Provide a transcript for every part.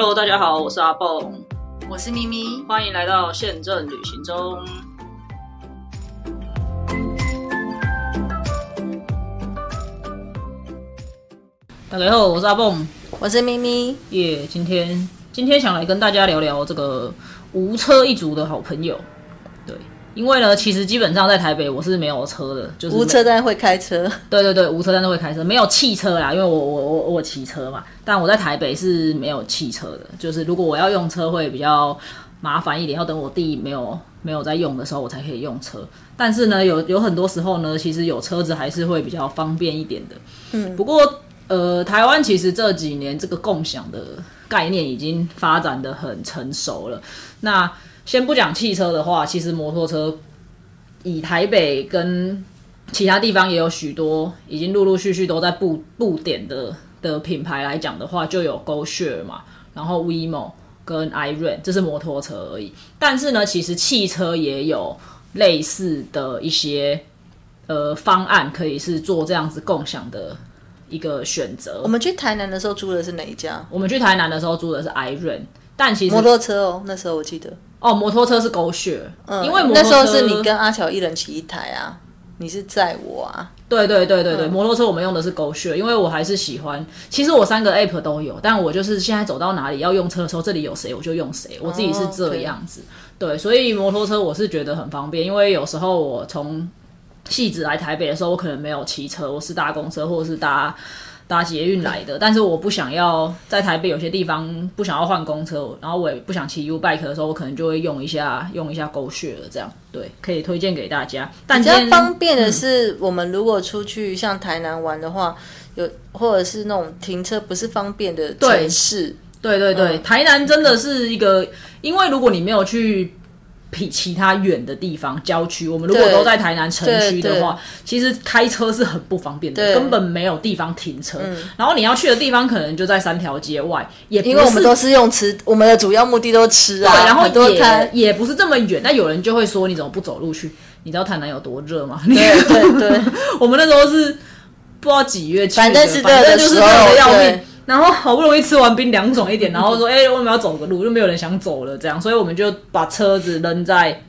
Hello，大家好，我是阿蹦，我是咪咪，欢迎来到宪政旅行中。大家好，我是阿蹦，我是咪咪。耶、今天今天想来跟大家聊聊这个无车一族的好朋友。对，因为呢，其实基本上在台北我是没有车的，就是无车但会开车，对对对，无车但都会开车，没有汽车啦，因为我我我我骑车嘛。但我在台北是没有汽车的，就是如果我要用车会比较麻烦一点，要等我弟没有没有在用的时候我才可以用车。但是呢，有有很多时候呢，其实有车子还是会比较方便一点的。嗯，不过呃，台湾其实这几年这个共享的概念已经发展的很成熟了。那先不讲汽车的话，其实摩托车以台北跟其他地方也有许多已经陆陆续续都在布布点的的品牌来讲的话，就有 GoShare 嘛，然后 WeMo 跟 iRent，这是摩托车而已。但是呢，其实汽车也有类似的一些呃方案，可以是做这样子共享的一个选择。我们去台南的时候租的是哪一家？我们去台南的时候租的是 iRent，但其实摩托车哦，那时候我记得，哦，摩托车是 GoShare，、嗯，因为摩托车那时候是你跟阿乔一人骑一台啊，你是载我啊，对对对对对，嗯摩托车我们用的是 GoShare，因为我还是喜欢。其实我三个 App 都有，但我就是现在走到哪里要用车的时候，这里有谁我就用谁，我自己是这样子。对，所以摩托车我是觉得很方便，因为有时候我从戏子来台北的时候，我可能没有骑车，我是搭公车或者是搭。搭捷运来的，但是我不想要在台北有些地方不想要换公车，然后我也不想骑 U bike 的时候，我可能就会用一下用一下 GoShare 这样，对，可以推荐给大家。但比较方便的是，我们如果出去像台南玩的话，有或者是那种停车不是方便的城市，对对对，台南真的是一个，因为如果你没有去比其他远的地方郊区，我们如果都在台南城区的话，其实开车是很不方便的，根本没有地方停车。然后你要去的地方可能就在三条街外，也因为我们都是用吃，我们的主要目的都是吃啊，对，然后也摊，也不是这么远。那有人就会说，你怎么不走路去？你知道台南有多热吗？对 对对，我们那时候是不知道几月去的，反正是热反的正就是热时候的要命对。然后好不容易吃完冰凉爽一点，然后说：“哎、我们要走个路，就没有人想走了。”这样，所以我们就把车子扔在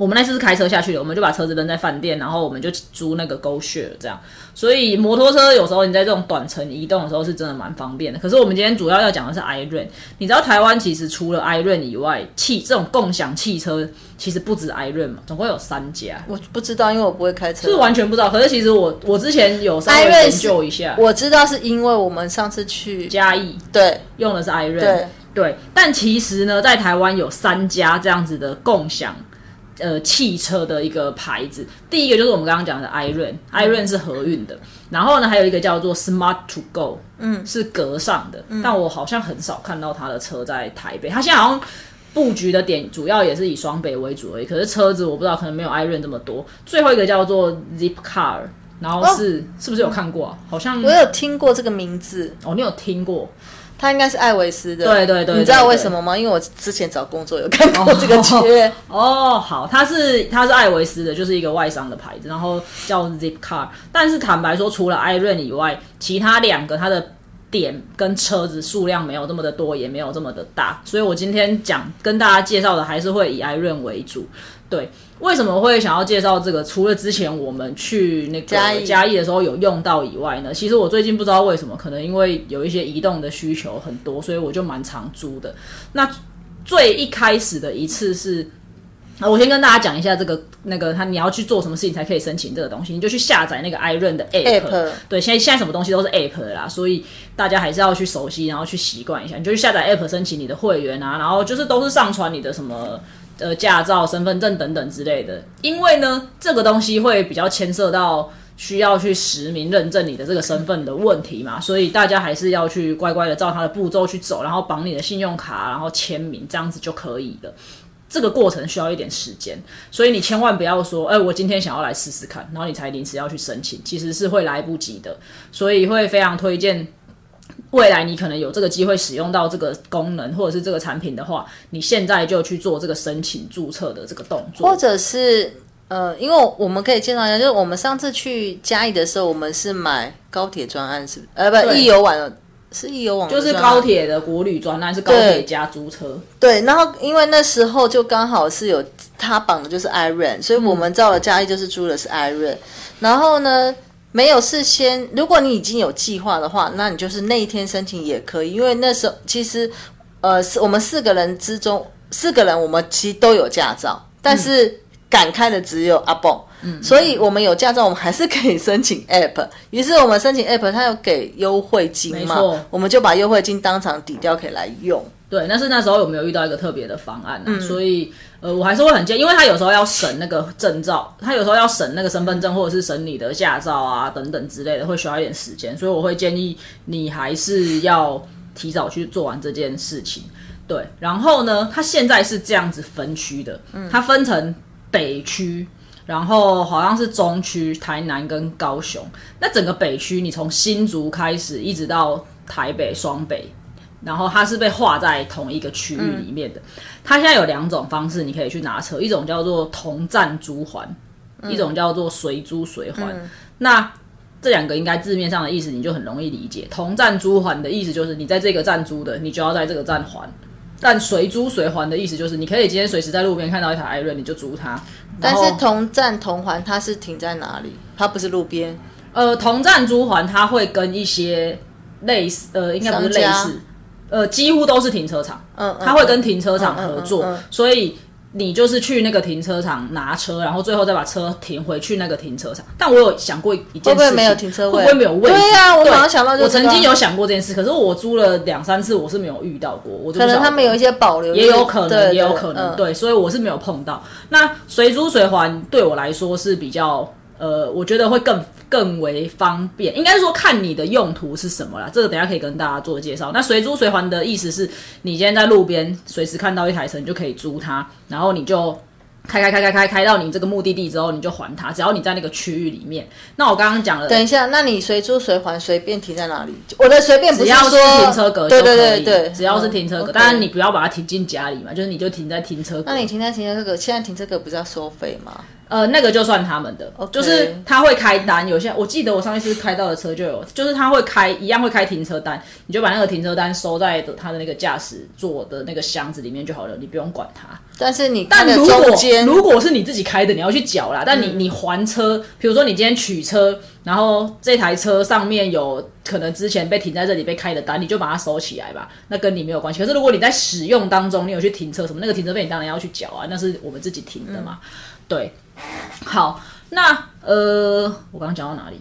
我们那次是开车下去的，我们就把车子扔在饭店，然后我们就租那个 GoShare 这样。所以摩托车有时候你在这种短程移动的时候是真的蛮方便的。可是我们今天主要要讲的是 iRent。你知道台湾其实除了 iRent 以外，汽这种共享汽车其实不止 iRent 嘛，总共有三家。我不知道，因为我不会开车，是完全不知道，可是其实我我之前有稍微研究一下，我知道是因为我们上次去，嘉义对用的是 iRent，对对，但其实呢，在台湾有三家这样子的共享。呃，汽车的一个牌子，第一个就是我们刚刚讲的 iRent，iRent 是合运的，然后呢，还有一个叫做 Smart to Go，嗯，是格上的，但我好像很少看到他的车在台北，他现在好像布局的点主要也是以双北为主而已，可是车子我不知道，可能没有 iRent 这么多。最后一个叫做 Zipcar，然后是、是不是有看过？啊？好像我有听过这个名字，哦，你有听过？它应该是艾维斯的。对对对你知道为什么吗？因为我之前找工作有看过这个缺。哦，好，它是它是艾维斯的，就是一个外商的牌子，然后叫 Zipcar。但是坦白说，除了 iRent 以外，其他两个它的点跟车子数量没有这么的多，也没有这么的大，所以我今天讲跟大家介绍的还是会以 iRent 为主。对，为什么会想要介绍这个？除了之前我们去那个嘉义的时候有用到以外呢，其实我最近不知道为什么，可能因为有一些移动的需求很多，所以我就蛮常租的。那最一开始的一次是。啊，我先跟大家讲一下这个那个，他你要去做什么事情才可以申请这个东西，你就去下载那个 iRent 的 app。App 对，现在现在什么东西都是 app 啦，所以大家还是要去熟悉，然后去习惯一下。你就去下载 app 申请你的会员啊，然后就是都是上传你的什么呃驾照、身份证等等之类的。因为呢，这个东西会比较牵涉到需要去实名认证你的这个身份的问题嘛，所以大家还是要去乖乖的照他的步骤去走，然后绑你的信用卡，然后签名，这样子就可以了。这个过程需要一点时间，所以你千万不要说，哎、我今天想要来试试看，然后你才临时要去申请，其实是会来不及的。所以会非常推荐，未来你可能有这个机会使用到这个功能或者是这个产品的话，你现在就去做这个申请注册的这个动作。或者是呃，因为我们可以介绍一下，就是我们上次去嘉义的时候，我们是买高铁专案，是不是？呃，不，对易游玩是易游网就是高铁的国旅专案，是高铁加租车。对，然后因为那时候就刚好是有他绑的就是 Iron，所以我们到了嘉义就是租的是 Iron，、然后呢没有事先，如果你已经有计划的话，那你就是那一天申请也可以，因为那时候其实呃是我们四个人之中四个人我们其实都有驾照，但是敢开的只有阿蹦。嗯所以我们有驾照，我们还是可以申请 App。于是我们申请 App，它有给优惠金嘛我们就把优惠金当场抵掉，可以来用。对，但是那时候有没有遇到一个特别的方案、啊嗯所以呃，我还是会很建议，因为他有时候要审那个证照，他有时候要审那个身份证或者是审你的驾照啊等等之类的，会需要一点时间，所以我会建议你还是要提早去做完这件事情。对，然后呢，它现在是这样子分区的，它分成北区。然后好像是中区、台南跟高雄，那整个北区，你从新竹开始一直到台北、双北，然后它是被划在同一个区域里面的。它现在有两种方式，你可以去拿车，一种叫做同站租还，一种叫做随租随还。那这两个应该字面上的意思你就很容易理解。同站租还的意思就是你在这个站租的，你就要在这个站还。但随租随还的意思就是，你可以今天随时在路边看到一台艾瑞，你就租它。但是同站同环它是停在哪里？它不是路边，呃，同站租还它会跟一些类似，呃，应该不是类似，呃，几乎都是停车场，嗯，他会跟停车场合作，所以你就是去那个停车场拿车，然后最后再把车停回去那个停车场。但我有想过一件事情，会不会没有停车位？会不会没有位置？对呀、我对马上想到就我这个曾经有想过这件事，可是我租了两三次，我是没有遇到过，我就可能他们有一些保留，也有可能，对也有可能，，对对，所以我是没有碰到。那随租随还对我来说是比较，呃，我觉得会更更为方便。应该是说看你的用途是什么啦，这个等一下可以跟大家做介绍。那随租随还的意思是你今天在路边随时看到一台车，你就可以租它，然后你就。开开开开开开到你这个目的地之后，你就还它，只要你在那个区域里面。那我刚刚讲了，等一下，那你随租随还，随便停在哪里？我的随便不是说停车格就对可以，对对对，只要是停车格，嗯当然你不要把它停进家里嘛，就是你就停在停车格。那你停在停车格，现在停车格不是要收费吗？呃，那个就算他们的就是他会开单。有些我记得我上一次开到的车就有，就是他会开一样会开停车单，你就把那个停车单收在的他的那个驾驶座的那个箱子里面就好了，你不用管它。但是你但如果如果是你自己开的，你要去缴啦。但你、你还车，比如说你今天取车，然后这台车上面有可能之前被停在这里被开的单，你就把它收起来吧，那跟你没有关系。可是如果你在使用当中，你有去停车什么，那个停车费你当然要去缴啊，那是我们自己停的嘛。对，好，那呃，我刚刚讲到哪里？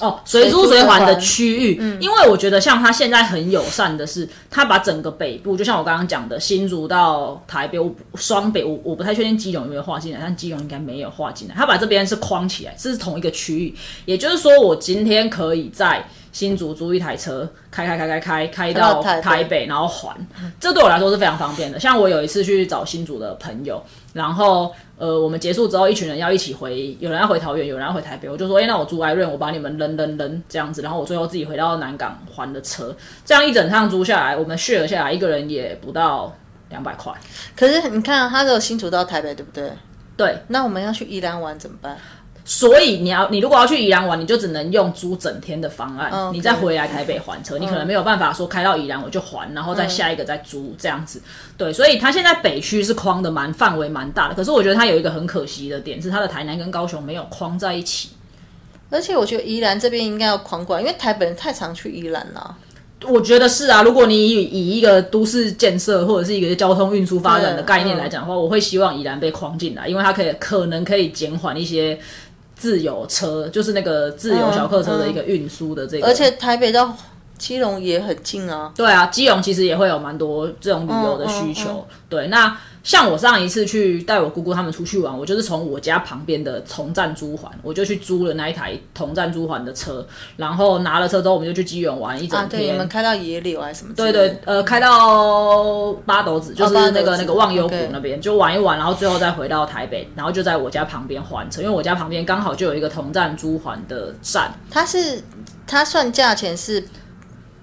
哦，随租随还的区域，因为我觉得像他现在很友善的是，他把整个北部，就像我刚刚讲的，新竹到台北，我不双北，我我不太确定基隆有没有划进来，但基隆应该没有划进来。他把这边是框起来，是同一个区域，也就是说，我今天可以在新竹租一台车，开开开开开开到到台北台北，然后还，这对我来说是非常方便的。像我有一次去找新竹的朋友，然后呃，我们结束之后，一群人要一起回，有人要回桃园，有人要回台北，我就说，哎、那我租艾润，我把你们扔扔扔这样子，然后我最后自己回到南港还的车，这样一整趟租下来，我们 share 下来，一个人也不到两百块。可是你看、啊，他只有新竹到台北，对不对？对，那我们要去宜兰玩怎么办？所以你要，你如果要去宜兰玩，你就只能用租整天的方案，嗯你再回来台北还车，你可能没有办法说开到宜兰我就还，然后再下一个再租这样子。对，所以它现在北区是框的蛮范围蛮大的，可是我觉得它有一个很可惜的点是它的台南跟高雄没有框在一起。而且我觉得宜兰这边应该要狂管，因为台北人太常去宜兰了。我觉得是啊，如果你以以一个都市建设或者是一个交通运输发展的概念来讲的话，我会希望宜兰被框进来，因为它可以可能可以减缓一些自由车，就是那个自由小客车的一个运输的这个。而且台北到基隆也很近啊。对啊，基隆其实也会有蛮多这种旅游的需求。对，那像我上一次去带我姑姑他们出去玩，我就是从我家旁边的同站租环，我就去租了那一台同站租环的车，然后拿了车之后，我们就去基隆玩一整啊，天。对，你们开到野柳还是什么之对？对，呃，开到八斗子，就是那个、那个忘忧谷那边，就玩一玩，然后最后再回到台北，然后就在我家旁边还车，因为我家旁边刚好就有一个同站租环的站。它是它算价钱是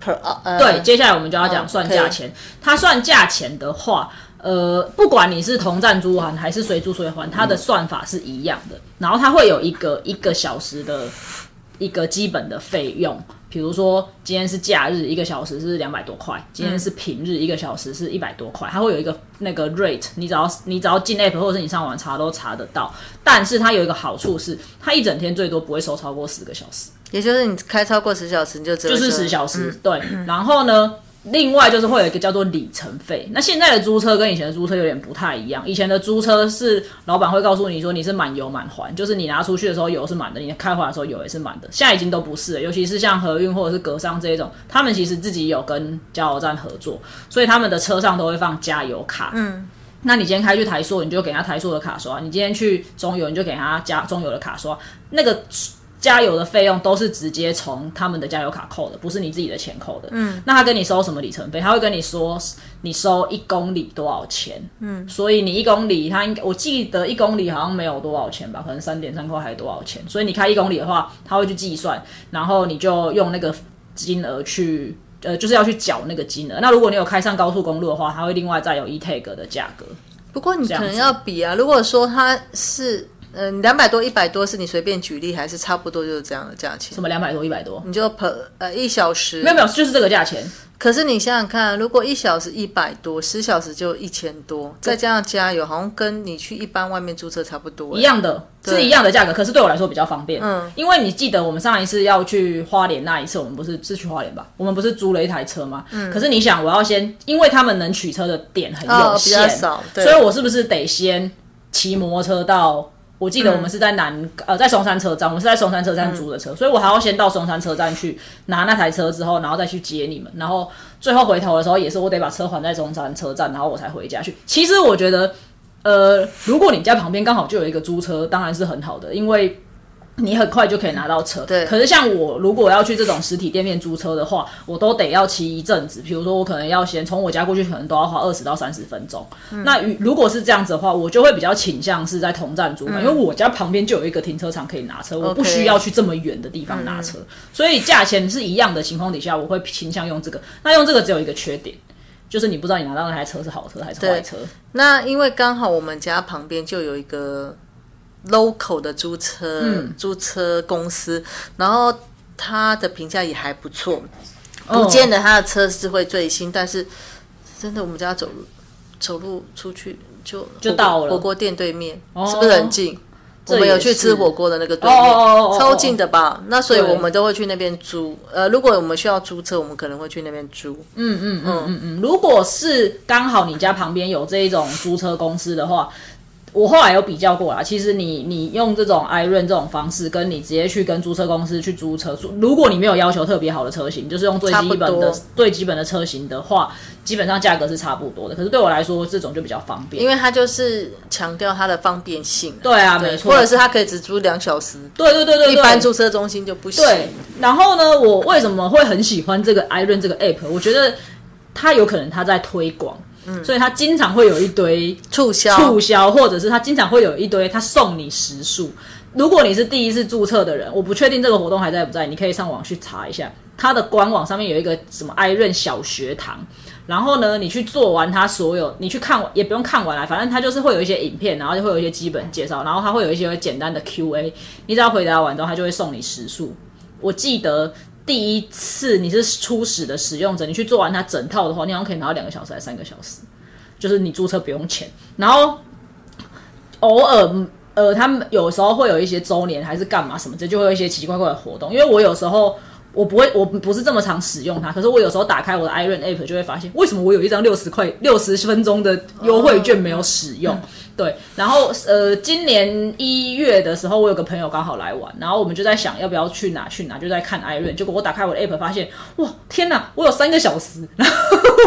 per 呃对，接下来我们就要讲嗯算价钱。它算价钱的话，呃，不管你是同站租还还是随租随还，它的算法是一样的。然后它会有一个一个小时的一个基本的费用，比如说今天是假日，一个小时是两百多块；今天是平日，一个小时是一百多块。它会有一个那个 rate，你只要你只要进 app 或者是你上网查都查得到。但是它有一个好处是，它一整天最多不会收超过十个小时，也就是你开超过十小时，你就就是十小时。对，然后呢？另外就是会有一个叫做里程费。那现在的租车跟以前的租车有点不太一样。以前的租车是老板会告诉你说你是满油满还，就是你拿出去的时候油是满的，你开回来的时候油也是满的。现在已经都不是了，尤其是像合运或者是格商这一种，他们其实自己有跟加油站合作，所以他们的车上都会放加油卡。嗯，那你今天开去台塑，你就给他台塑的卡刷；你今天去中油，你就给他加中油的卡刷。那个。加油的费用都是直接从他们的加油卡扣的，不是你自己的钱扣的。嗯，那他跟你收什么里程费？他会跟你说你收一公里多少钱？嗯，所以你一公里，他应该我记得一公里好像没有多少钱吧，可能三点三块还是多少钱？所以你开一公里的话，他会去计算，然后你就用那个金额去，呃，就是要去缴那个金额。那如果你有开上高速公路的话，他会另外再有 e tag 的价格。不过你可能要比啊，如果说他是。嗯，两百多、一百多是你随便举例，还是差不多就是这样的价钱？什么两百多、一百多？你就 per 呃一小时？没有没有，就是这个价钱。可是你想想看，如果一小时一百多，十小时就一千多，再加上加油，好像跟你去一般外面租车差不多，一样的，是一样的价格。可是对我来说比较方便，嗯，因为你记得我们上一次要去花莲那一次，我们不是是去花莲吧？我们不是租了一台车吗？嗯。可是你想，我要先，因为他们能取车的点很有限，少，所以我是不是得先骑摩托车到？我记得我们是在南呃，在松山车站，我们是在松山车站租的车，所以我还要先到松山车站去拿那台车，之后然后再去接你们，然后最后回头的时候也是我得把车还在松山车站，然后我才回家去。其实我觉得，呃，如果你家旁边刚好就有一个租车，当然是很好的，因为。你很快就可以拿到车，对。可是像我如果要去这种实体店面租车的话，我都得要骑一阵子。比如说我可能要先从我家过去，可能都要花二十到三十分钟。那如果是这样子的话，我就会比较倾向是在同站租嘛，因为我家旁边就有一个停车场可以拿车，我不需要去这么远的地方拿车。所以价钱是一样的情况底下，我会倾向用这个。那用这个只有一个缺点，就是你不知道你拿到那台车是好车还是坏车。那因为刚好我们家旁边就有一个。Local 的租车租车公司，然后他的评价也还不错，不见得他的车是会最新，但是真的我们家走路走路出去就就到了火锅店对面，是不是很近？我们有去吃火锅的那个对面，超近的吧？那所以我们都会去那边租。呃，如果我们需要租车，我们可能会去那边租。嗯嗯嗯嗯嗯，如果是刚好你家旁边有这一种租车公司的话。我后来有比较过啦，其实你你用这种 i r o n 这种方式，跟你直接去跟租车公司去租车，如果你没有要求特别好的车型，就是用最基本的最基本的车型的话，基本上价格是差不多的。可是对我来说，这种就比较方便，因为它就是强调它的方便性。对啊，没错，或者是它可以只租两小时。对对对对，一般租车中心就不行。对，然后呢，我为什么会很喜欢这个 i r o n 这个 app？我觉得它有可能它在推广。所以他经常会有一堆促销，促销，或者是他经常会有一堆他送你时数。如果你是第一次注册的人，我不确定这个活动还在不在，你可以上网去查一下。他的官网上面有一个什么艾润小学堂，然后呢，你去做完他所有，你去看也不用看完了，反正他就是会有一些影片，然后就会有一些基本介绍，然后他会有一些简单的 Q&A，你只要回答完之后，他就会送你时数。我记得。第一次你是初始的使用者，你去做完它整套的话，你好像可以拿到两个小时还三个小时，就是你注册不用钱。然后偶尔呃，他们有时候会有一些周年还是干嘛什么，这就会有一些奇奇怪怪的活动。因为我有时候我不会，我不是这么常使用它，可是我有时候打开我的 Iron App 就会发现，为什么我有一张六十块六十分钟的优惠券没有使用？对，然后呃，今年一月的时候，我有个朋友刚好来玩，然后我们就在想要不要去哪去哪，就在看艾润。结果我打开我的 app，发现哇，天哪，我有三个小时。然后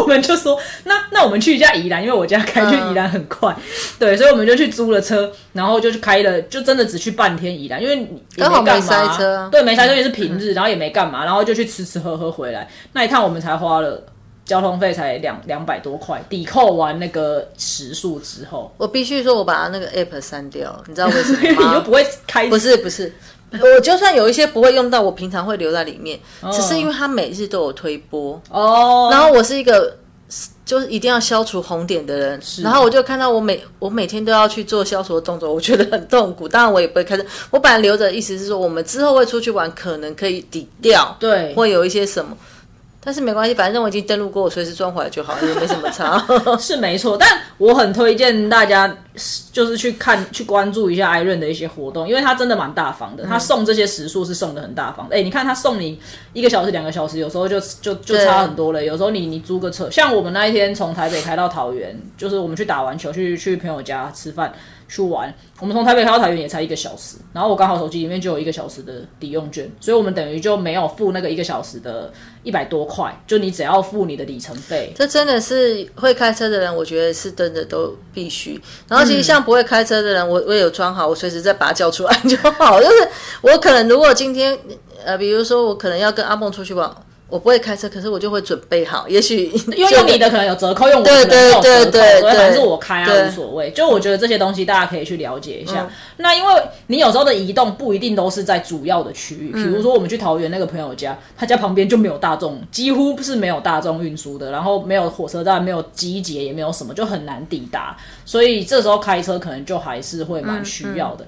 我们就说，那那我们去一下宜兰，因为我家开去宜兰很快。对，所以我们就去租了车，然后就去开了，就真的只去半天宜兰，因为刚好没塞车。对，没塞车也是平日，然后也没干嘛，然后就去吃吃喝喝回来。那一趟我们才花了。交通费才两两百多块，抵扣完那个时速之后，我必须说，我把那个 app 删掉，你知道为什么吗？你又不会开，不是不是，我就算有一些不会用到，我平常会留在里面，只是因为它每日都有推播哦。然后我是一个就是一定要消除红点的人，然后我就看到我每我每天都要去做消除的动作，我觉得很痛苦。当然我也不会开始，我本来留着，意思是说我们之后会出去玩，可能可以抵掉，对，会有一些什么。但是没关系，反正我已经登录过，我随时装回来就好，也没什么差。是没错，但我很推荐大家就是去看、去关注一下艾润的一些活动，因为他真的蛮大方的。他送这些时数是送的很大方。哎，你看他送你一个小时、两个小时，有时候就就就差很多了。有时候你你租个车，像我们那一天从台北开到桃园，就是我们去打完球，去去朋友家吃饭。去玩，我们从台北开到台园也才一个小时，然后我刚好手机里面就有一个小时的抵用券，所以我们等于就没有付那个一个小时的一百多块，就你只要付你的里程费。这真的是会开车的人，我觉得是真的都必须。然后其实像不会开车的人，我我有装好，我随时再把它叫出来就好。就是我可能如果今天呃，比如说我可能要跟阿梦出去玩。我不会开车，可是我就会准备好。也许因为用你的可能有折扣，用我的可能没有折扣，所以反正是我开啊，无所谓。就我觉得这些东西大家可以去了解一下。那因为你有时候的移动不一定都是在主要的区域，比如说我们去桃园那个朋友家，他家旁边就没有大众，几乎是没有大众运输的，然后没有火车站，没有机捷，也没有什么，就很难抵达。所以这时候开车可能就还是会蛮需要的。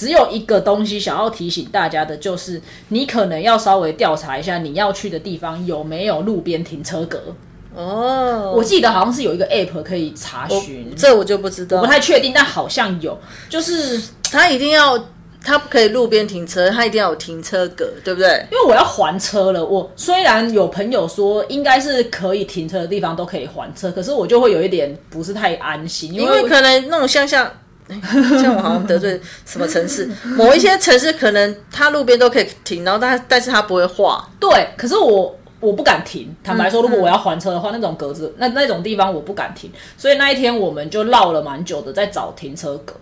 只有一个东西想要提醒大家的，就是你可能要稍微调查一下你要去的地方有没有路边停车格。哦，我记得好像是有一个 app 可以查询，这我就不知道，不太确定，但好像有。就是他一定要，它不可以路边停车，它一定要有停车格，对不对？因为我要还车了。我虽然有朋友说应该是可以停车的地方都可以还车，可是我就会有一点不是太安心，因为可能那种乡下。像我好像得罪什么城市，某一些城市可能它路边都可以停，然后但但是它不会画。对，可是我我不敢停。坦白说，如果我要还车的话，那种格子那那种地方我不敢停。所以那一天我们就绕了蛮久的，在找停车格。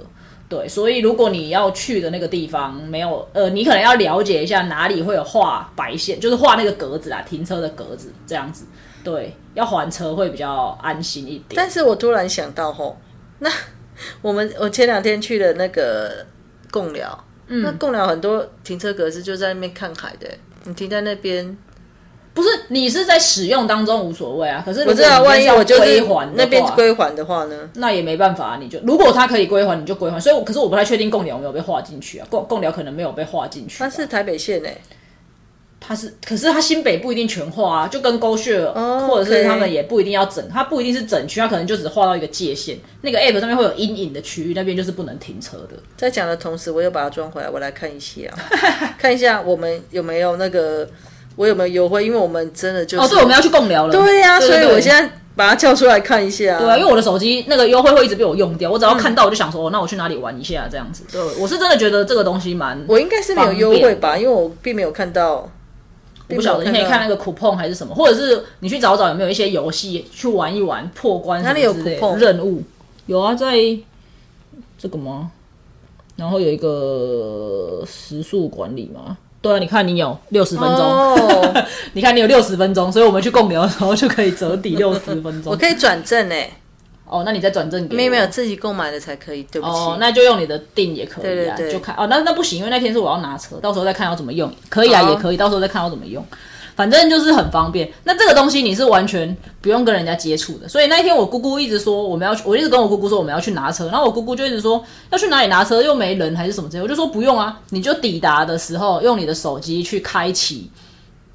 对，所以如果你要去的那个地方没有，呃，你可能要了解一下哪里会有画白线，就是画那个格子啊，停车的格子这样子。对，要还车会比较安心一点。但是我突然想到吼，那。我们我前两天去了那个贡寮，那贡寮很多停车格是就在那边看海的，你停在那边，不是你是在使用当中无所谓啊。可是我知道，万一我就归还那边归还的话呢，那也没办法，你就如果他可以归还，你就归还。所以，可是我不太确定贡寮有没有被划进去啊？贡贡寮可能没有被划进去，它是台北县诶。它是，可是它新北不一定全画啊，就跟勾血，或者是他们也不一定要整，它不一定是整区，它可能就只画到一个界限。那个 app 上面会有阴影的区域，那边就是不能停车的。在讲的同时，我又把它装回来，我来看一下，看一下我们有没有那个，我有没有优惠？因为我们真的就是哦，对，我们要去共聊了。对呀，所以我现在把它叫出来看一下。对啊，因为我的手机那个优惠会一直被我用掉，我只要看到我就想说，那我去哪里玩一下这样子。对，我是真的觉得这个东西蛮，我应该是没有优惠吧，因为我并没有看到。我不晓得，你可以看那个 coupon 还是什么，或者是你去找找有没有一些游戏去玩一玩破关什么之类任务。有啊，在这个吗？然后有一个时速管理嘛？对啊，你看你有六十分钟，你看你有六十分钟，所以我们去共聊的时候就可以折抵 六十分钟。我可以转正诶。哦，那你再转正给没有没有自己购买的才可以，对不起。哦，那就用你的订也可以啊，就看哦。那那不行，因为那天是我要拿车，到时候再看要怎么用。可以啊，也可以，到时候再看要怎么用。反正就是很方便。那这个东西你是完全不用跟人家接触的。所以那一天我姑姑一直说我们要去，我一直跟我姑姑说我们要去拿车，然后我姑姑就一直说要去哪里拿车，又没人还是什么之类。我就说不用啊，你就抵达的时候用你的手机去开启，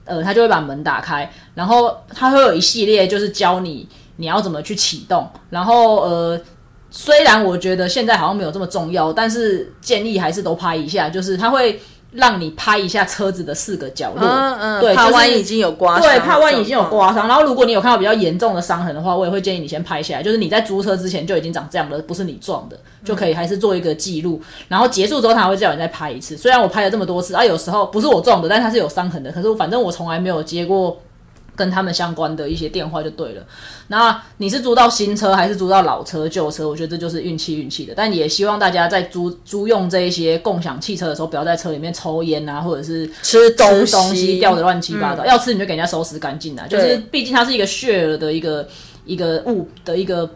呃，他就会把门打开，然后他会有一系列就是教你。你要怎么去启动？然后呃，虽然我觉得现在好像没有这么重要，但是建议还是都拍一下。就是它会让你拍一下车子的四个角落，嗯嗯，对，怕万一已经有刮伤，对，怕万一已经有刮伤。然后如果你有看到比较严重的伤痕的话，我也会建议你先拍下来。就是你在租车之前就已经长这样了，不是你撞的，就可以还是做一个记录。然后结束之后，他会叫你再拍一次。虽然我拍了这么多次，啊，有时候不是我撞的，但它是有伤痕的。可是反正我从来没有接过。跟他们相关的一些电话就对了。那你是租到新车还是租到老车、旧车？我觉得这就是运气运气的。但也希望大家在租租用这一些共享汽车的时候，不要在车里面抽烟啊，或者是吃东西掉的乱七八糟。要吃你就给人家收拾干净啊。就是毕竟它是一个 share 的一个一个物的一个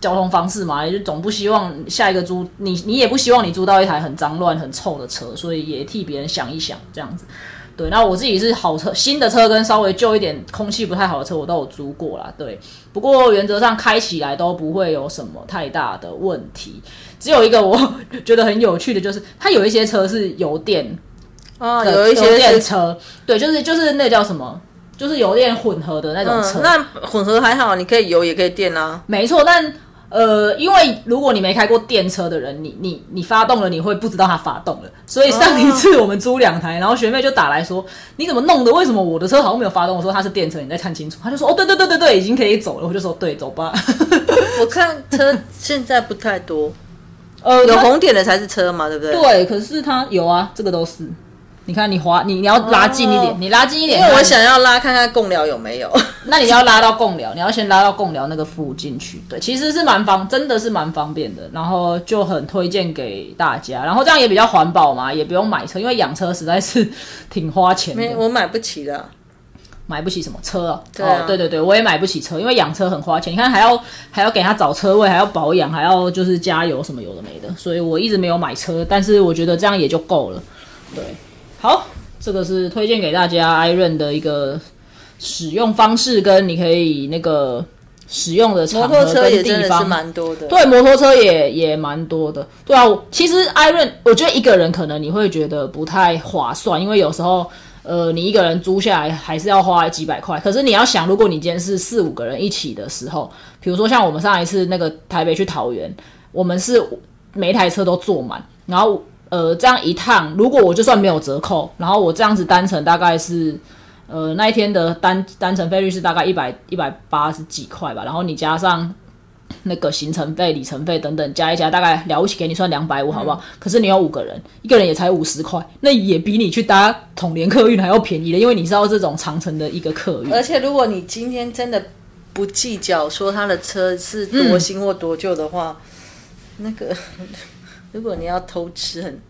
交通方式嘛，也就总不希望下一个租你你也不希望你租到一台很脏乱很臭的车，所以也替别人想一想这样子。对，那我自己是好车，新的车跟稍微旧一点、空气不太好的车，我都有租过啦。对，不过原则上开起来都不会有什么太大的问题。只有一个我 觉得很有趣的，就是它有一些车是油电啊，有一些油电是车，对，就是就是那叫什么，就是油电混合的那种车。嗯，那混合还好，你可以油也可以电啊。没错，但呃，因为如果你没开过电车的人，你你你发动了，你会不知道它发动了。所以上一次我们租两台，然后学妹就打来说：“你怎么弄的？为什么我的车好像没有发动？”我说：“它是电车，你再看清楚。”他就说：“哦，对对对对对，已经可以走了。”我就说：“对，走吧。我看车现在不太多，”呃，有红点的才是车嘛，对不对？对，可是它有啊，这个都是。你看，你滑，你你要拉近一点，哦你拉近一点，因为我想要拉看看共聊有没有。那你要拉到共聊，你要先拉到共聊那个附近去。对，其实是蛮方，真的是蛮方便的。然后就很推荐给大家。然后这样也比较环保嘛，也不用买车，因为养车实在是挺花钱没，的。我买不起的。买不起什么车啊？对啊哦，对对对，我也买不起车，因为养车很花钱。你看还要还要给他找车位，还要保养，还要就是加油什么有的没的，所以我一直没有买车。但是我觉得这样也就够了。对，好，这个是推荐给大家 Iron 的一个使用方式，跟你可以那个使用的摩场托车合的是方。蛮多的。对，摩托车也也蛮多的。对啊，其实 Iron 我觉得一个人可能你会觉得不太划算，因为有时候呃，你一个人租下来还是要花几百块。可是你要想，如果你今天是四五个人一起的时候，比如说像我们上一次那个台北去桃园，我们是每一台车都坐满，然后呃这样一趟，如果我就算没有折扣，然后我这样子单程大概是。呃，那一天的单单程费率是大概一百一百八十几块吧，然后你加上那个行程费、里程费等等加一加，大概了不起给你算两百五，好不好？可是你有五个人，一个人也才五十块，那也比你去搭统联客运还要便宜的，因为你知道这种长程的一个客运。而且如果你今天真的不计较说他的车是多新或多旧的话，那个如果你要偷吃很，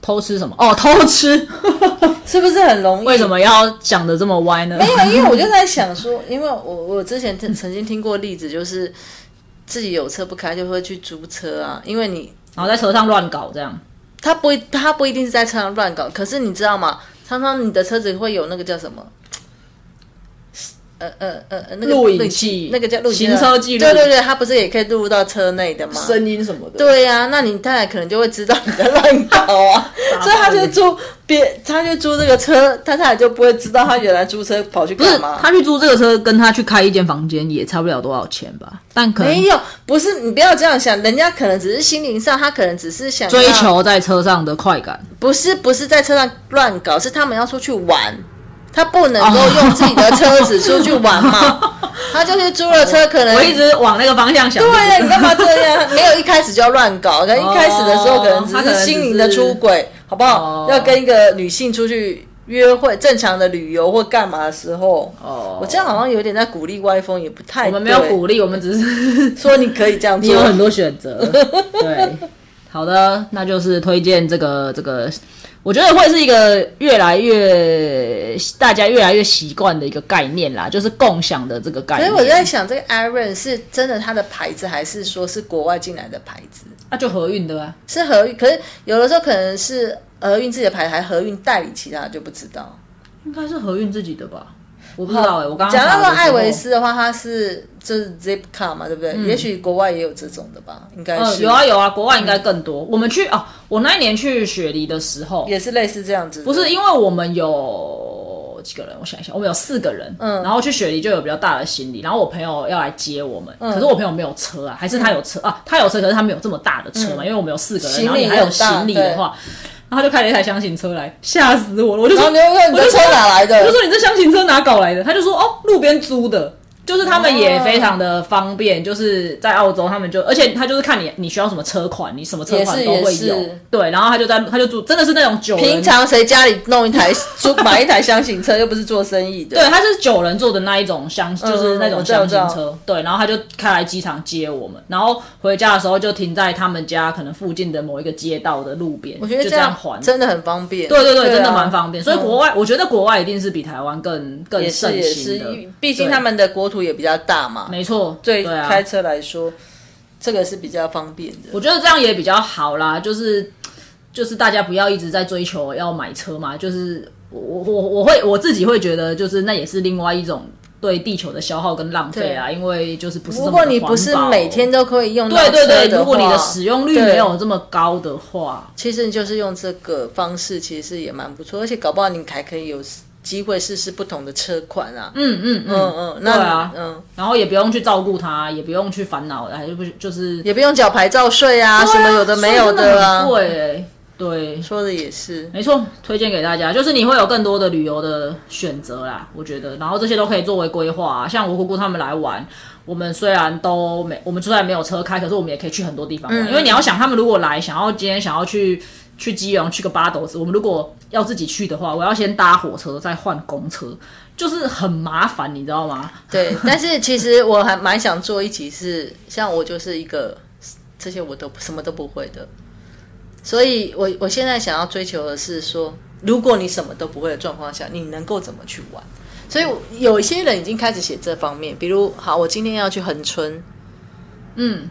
偷吃什么？哦，偷吃，是不是很容易？为什么要讲的这么歪呢？没有，因为我就在想说，因为我我之前曾曾经听过例子，就是自己有车不开就会去租车啊，因为你然后在车上乱搞这样。他不一他不一定是在车上乱搞，可是你知道吗？常常你的车子会有那个叫什么？呃呃呃呃，那个录影器那个叫录行车记录对对对，它不是也可以录入到车内的吗？声音什么的，对呀、那你太太可能就会知道你在乱搞啊，所以他就租别，他就租这个车，他太太就不会知道他原来租车跑去干嘛。他去租这个车，跟他去开一间房间也差不了多少钱吧？但可能没有，不是你不要这样想，人家可能只是心灵上，他可能只是想追，求在车上的快感。不是不是在车上乱搞，是他们要出去玩，他不能够用自己的车子出去玩嘛，他就是租了车，可能我一直往那个方向想。对呀，你干嘛这样？没有一开始就要乱搞，可能一开始的时候可能只是他可能只心灵的出轨，好不好哦？要跟一个女性出去约会、正常的旅游或干嘛的时候，哦，我这样好像有点在鼓励歪风，也不太。我们没有鼓励，我们只是说你可以这样 你有。很多选择。对，好的，那就是推荐这个这个，我觉得会是一个越来越大家越来越习惯的一个概念啦，就是共享的这个概念。所以我在想，这个 Iron 是真的它的牌子，还是说是国外进来的牌子？那、就合运的啊，是合运，可是有的时候可能是合运自己的牌，还合运代理其他的就不知道。应该是合运自己的吧？我不知道哎、我刚刚讲到说艾维，斯的话，它是就是 Zipcar 嘛，对不对？也许国外也有这种的吧，应该嗯，是、有啊有啊，国外应该更多。我们去哦，我那一年去雪梨的时候，也是类似这样子。不是因为我们有几个人，我想一想，我们有四个人，嗯，然后去雪梨就有比较大的行李，然后我朋友要来接我们，嗯。可是我朋友没有车啊，还是他有车、啊，他有车，可是他没有这么大的车嘛，因为我们有四个人，嗯行李然后你还有行李的话，然后他就开了一台箱型车来，吓死我了，我就说然后你就问你我就说哪来的我就？说你这箱型车哪搞来的？他就说哦，路边租的。就是他们也非常的方便，就是在澳洲，他们就而且他就是看你你需要什么车款，你什么车款都会有对，然后他就在他就住，真的是那种九人平常谁家里弄一台租买一台箱型车，又不是做生意的。对，他是九人坐的那一种箱，就是那种箱型车。对，然后他就开来机场接我们，然后回家的时候就停在他们家可能附近的某一个街道的路边，我觉得就这样样还。真的很方便。对对对，真的啊蛮方便。所以国外，我觉得国外一定是比台湾更更盛行的，，毕竟他们的国土也比较大嘛。没错，对开车来说，这个是比较方便的。我觉得这样也比较好啦，就是就是大家不要一直在追求要买车嘛，就是我我我我会我自己会觉得，就是那也是另外一种对地球的消耗跟浪费啊，因为就是不是如果你不是每天都可以用到对对对，如果你的使用率没有这么高的话，其实你就是用这个方式，其实也蛮不错，而且搞不好你还可以有机会试试不同的车款啊。嗯嗯嗯嗯对啊嗯，然后也不用去照顾它，也不用去烦恼，还是不就是也不用缴牌照税啊，什么有的没有的啊。很贵欸对，说的也是，没错，推荐给大家，就是你会有更多的旅游的选择啦，我觉得，然后这些都可以作为规划、啊。像我姑姑他们来玩，我们虽然都没，我们虽然没有车开，可是我们也可以去很多地方玩。因为你要想，他们如果来，想要今天想要去去基隆，去个八斗子，我们如果要自己去的话，我要先搭火车，再换公车，就是很麻烦，你知道吗？对。但是其实我还蛮想做一集是，像我就是一个这些我都什么都不会的，所以我我现在想要追求的是说，如果你什么都不会的状况下，你能够怎么去玩？所以有一些人已经开始写这方面，比如好，我今天要去横村，嗯，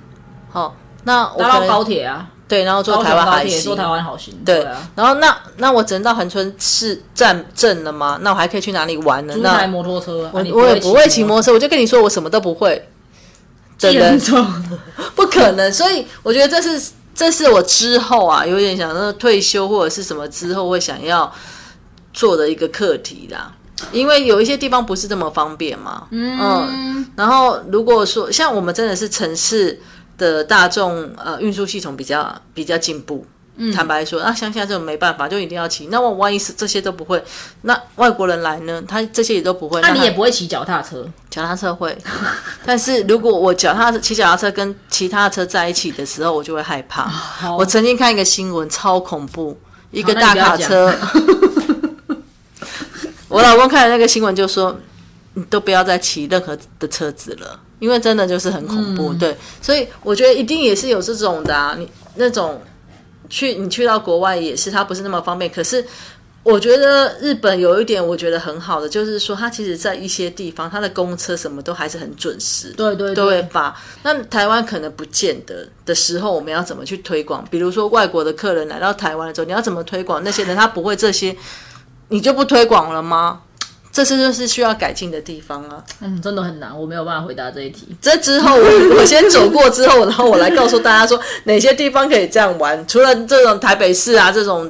好，那我搭到高铁啊，对，然后坐台湾海行坐，台湾好行，对啊，然后那那我只能到恒春市站镇了吗？那我还可以去哪里玩呢？租台那摩托车，啊我也不会骑摩摩托车，我就跟你说我什么都不会的托人，车，不可能。所以我觉得这是这是我之后啊，有点想说退休或者是什么之后会想要做的一个课题啦。因为有一些地方不是这么方便嘛，嗯，然后如果说像我们真的是城市的大众呃运输系统比较比较进步，嗯。坦白说，那乡下这种没办法，就一定要骑。那我万一是这些都不会，那外国人来呢，他这些也都不会，那你也不会骑脚踏车，脚踏车会，但是如果我脚踏骑脚踏车跟其他车在一起的时候，我就会害怕。我曾经看一个新闻，超恐怖，一个大卡车。我老公看了那个新闻就说：“你都不要再骑任何的车子了，因为真的就是很恐怖。对，所以我觉得一定也是有这种的啊，你那种去你去到国外也是，它不是那么方便，可是。我觉得日本有一点我觉得很好的，就是说它其实，在一些地方，它的公车什么都还是很准时，对对都会对，发。那台湾可能不见得的时候，我们要怎么去推广？比如说外国的客人来到台湾的时候，你要怎么推广？那些人他不会这些，你就不推广了吗？这是就是需要改进的地方啊！嗯，真的很难，我没有办法回答这一题。这之后我 我先走过之后，然后我来告诉大家说哪些地方可以这样玩。除了这种台北市啊这种，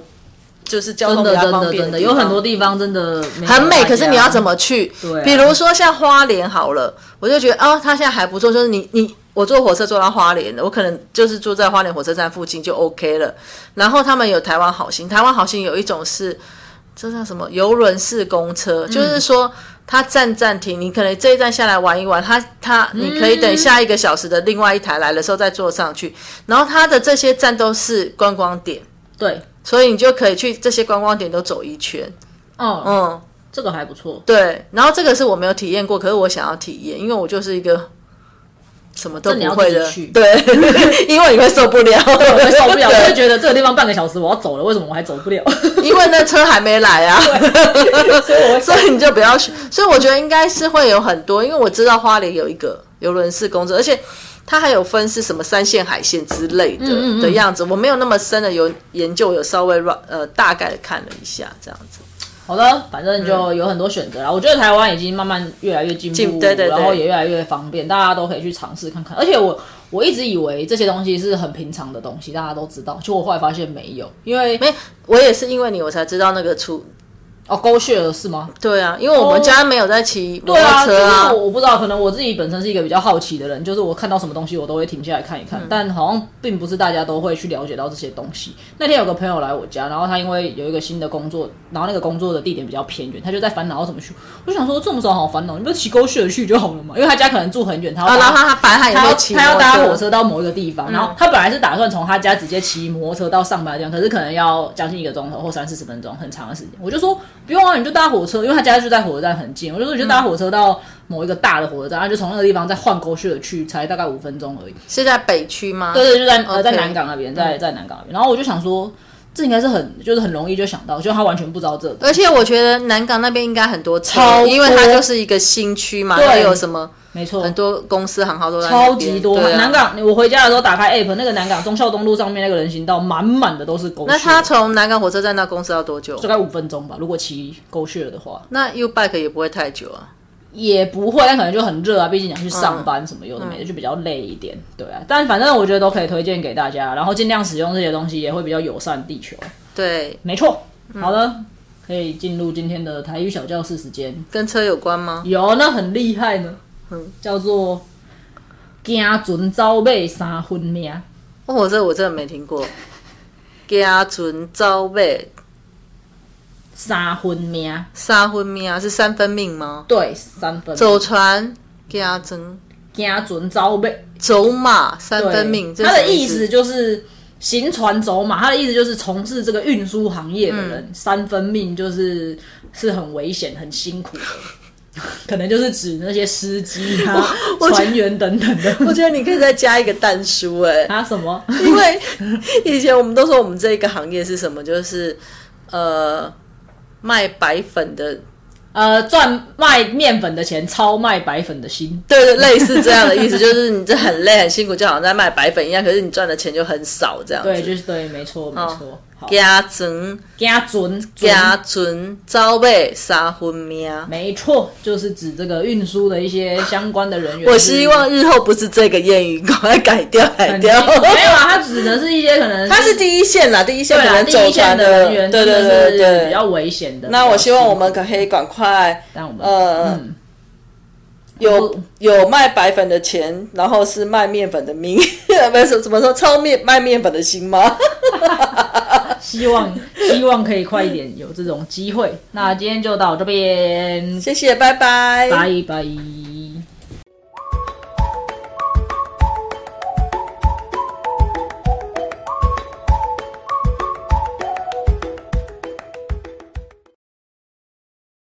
就是交通比较方便真的有很多地方真的很美，可是你要怎么去？对啊比如说像花莲好了，我就觉得哦，它现在还不错，就是你你我坐火车坐到花莲，我可能就是住在花莲火车站附近就 OK 了。然后他们有台湾好行，台湾好行有一种是这叫什么游轮式公车，就是说。它站站停，你可能这一站下来玩一玩，它它你可以等下一个小时的另外一台来的时候再坐上去，然后它的这些站都是观光点，对，所以你就可以去这些观光点都走一圈，哦，嗯，这个还不错。对，然后这个是我没有体验过，可是我想要体验，因为我就是一个什么都不会的去，对，因为你会受不了，我会受不了，我对会觉得这个地方半个小时我要走了，为什么我还走不了？因为那车还没来啊，所以我所以你就不要去。所以我觉得应该是会有很多，因为我知道花莲有一个游轮式工作，而且它还有分是什么三线、海线之类的、嗯嗯的样子。我没有那么深的有研究，有稍微呃大概的看了一下这样子。好的，反正就有很多选择啦。我觉得台湾已经慢慢越来越进步，进对对对然后也越来越方便，大家都可以去尝试看看。而且我我一直以为这些东西是很平常的东西，大家都知道，就我后来发现没有，因为没，我也是因为你我才知道那个出。哦狗血了是吗？对啊，因为我们家没有在骑摩托车啊。就是我我不知道，可能我自己本身是一个比较好奇的人，就是我看到什么东西我都会停下来看一嗯看，但好像并不是大家都会去了解到这些东西。那天有个朋友来我家，然后他因为有一个新的工作，然后那个工作的地点比较偏远，他就在烦恼要怎么去。我就想说这么少好烦恼，你不骑狗血去就好了嘛，因为他家可能住很远，他然后他反正他要会骑他要搭火车到某一个地方，然后他本来是打算从他家直接骑摩托车到上班的地方，可是可能要将近一个钟头或三四十分钟，很长的时间。我就说不用啊，你就搭火车，因为他家就在火车站很近。我就说你就搭火车到某一个大的火车站，然后就从那个地方再换过去的去，才大概五分钟而已。是在北区吗？对对，就在呃在南港那边，在在南港那边。然后我就想说，这应该是很就是很容易就想到，就他完全不知道这个。而且我觉得南港那边应该很多车超因为它就是一个新区嘛，对有什么没错很多公司行号都在超级多。南港，我回家的时候打开 app，那个南港忠孝东路上面那个人行道满满的都是狗血。那他从南港火车站到公司要多久大？概五分钟吧，如果骑狗血的话。那 U bike 也不会太久啊。也不会，但可能就很热啊，毕竟你要去上班什么有的没的，就比较累一点，对啊。但反正我觉得都可以推荐给大家，然后尽量使用这些东西，也会比较友善地球。对，没错，好的，可以进入今天的台语小教室时间。跟车有关吗？有，那很厉害呢，嗯。叫做“惊船走马三分命哦，这我真的没听过。惊船走尾”，三分命，三分命啊，是三分命吗？对，三分命。走船？惊船惊船走马，走马？三分命，这它是什么意的意思就是行船走马，他的意思就是从事这个运输行业的嗯。人，三分命就是是很危险、很辛苦的。可能就是指那些司机啊、船员等等的。我觉得你可以再加一个蛋叔哎、啊什么？因为以前我们都说我们这一个行业是什么，就是呃卖白粉的，呃，赚卖面粉的钱，超卖白粉的心。对对，类似这样的意思，就是你这很累很辛苦，就好像在卖白粉一样，可是你赚的钱就很少这样子。对，就是对，没错，没错。好，家船家准家船招尾三分命。没错，就是指这个运输的一些相关的人员。我希望日后不是这个谚语，赶快改掉改掉。没有啊，它指的是一些可能它是第一线啦，第一线，可能走船的人员对对对对比较危险的。那我希望我们可以赶快辛苦，但我们呃嗯，有有卖白粉的钱，然后是卖面粉的命，不是怎么说超面卖面粉的心吗？希望 希望可以快一点有这种机会。那今天就到这边，谢谢，拜拜。拜拜。